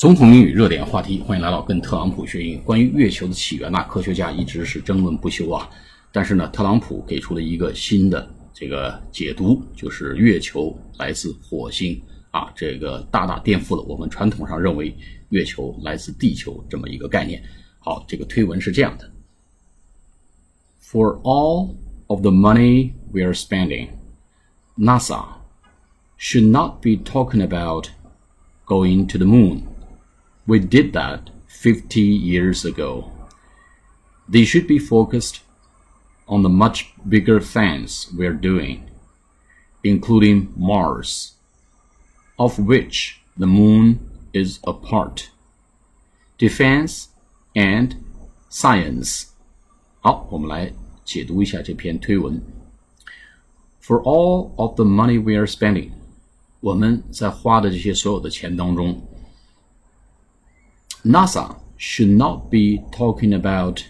总统英语热点话题，欢迎来到跟特朗普学英语。关于月球的起源呐，科学家一直是争论不休啊。但是呢，特朗普给出了一个新的这个解读，就是月球来自火星啊，这个大大颠覆了我们传统上认为月球来自地球这么一个概念。好，这个推文是这样的：For all of the money we are spending, NASA should not be talking about going to the moon. We did that 50 years ago. They should be focused on the much bigger things we're doing, including Mars, of which the moon is a part, defense and science. 好，我们来解读一下这篇推文。For all of the money we are spending，我们在花的这些所有的钱当中。 NASA should not be talking about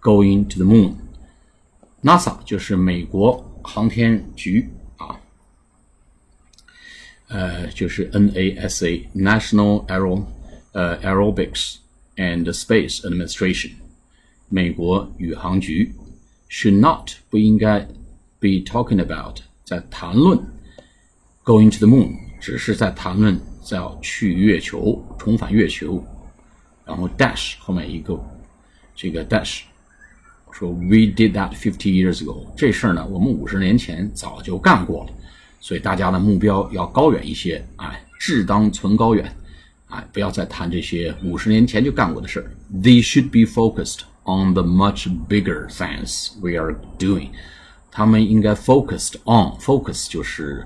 going to the moon. NASA 就是美国航天局啊，呃，就是 NASA National Aero 呃 Aerobics and Space Administration 美国宇航局 should not 不应该 be talking about 在谈论 going to the moon，只是在谈论 要去月球，重返月球，然后 dash 后面一个这个 dash 说 we did that fifty years ago，这事儿呢，我们五十年前早就干过了，所以大家的目标要高远一些，哎，志当存高远，哎，不要再谈这些五十年前就干过的事儿。They should be focused on the much bigger things we are doing，他们应该 focused on，focus 就是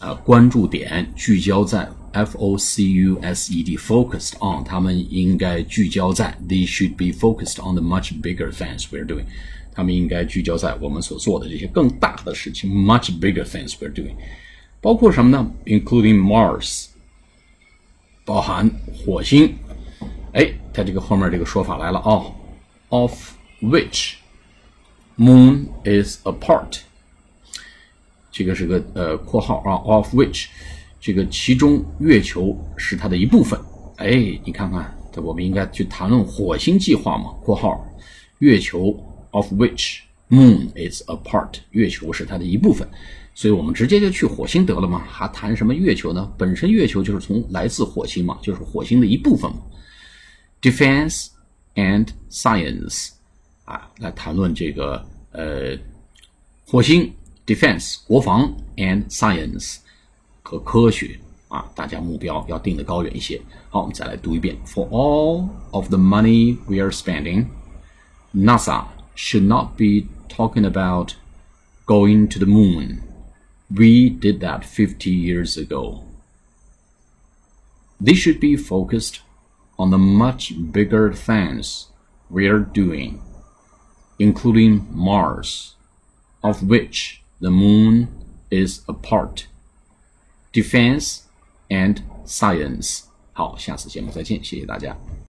呃关注点聚焦在。F O C U S E D focused on，他们应该聚焦在 they should be focused on the much bigger things we're doing，他们应该聚焦在我们所做的这些更大的事情 much bigger things we're doing，包括什么呢？including Mars，包含火星。哎，它这个后面这个说法来了啊、哦、，of which moon is a part， 这个是个呃括号啊，of which。这个其中月球是它的一部分，哎，你看看，我们应该去谈论火星计划嘛？括号，月球 of which moon is a part，月球是它的一部分，所以我们直接就去火星得了嘛？还谈什么月球呢？本身月球就是从来自火星嘛，就是火星的一部分嘛。Defense and science，啊，来谈论这个呃火星 defense 国防 and science。和科学啊，大家目标要定的高远一些。好，我们再来读一遍：For all of the money we are spending, NASA should not be talking about going to the moon. We did that 50 years ago. They should be focused on the much bigger things we are doing, including Mars, of which the moon is a part. Defense and Science。好，下次节目再见，谢谢大家。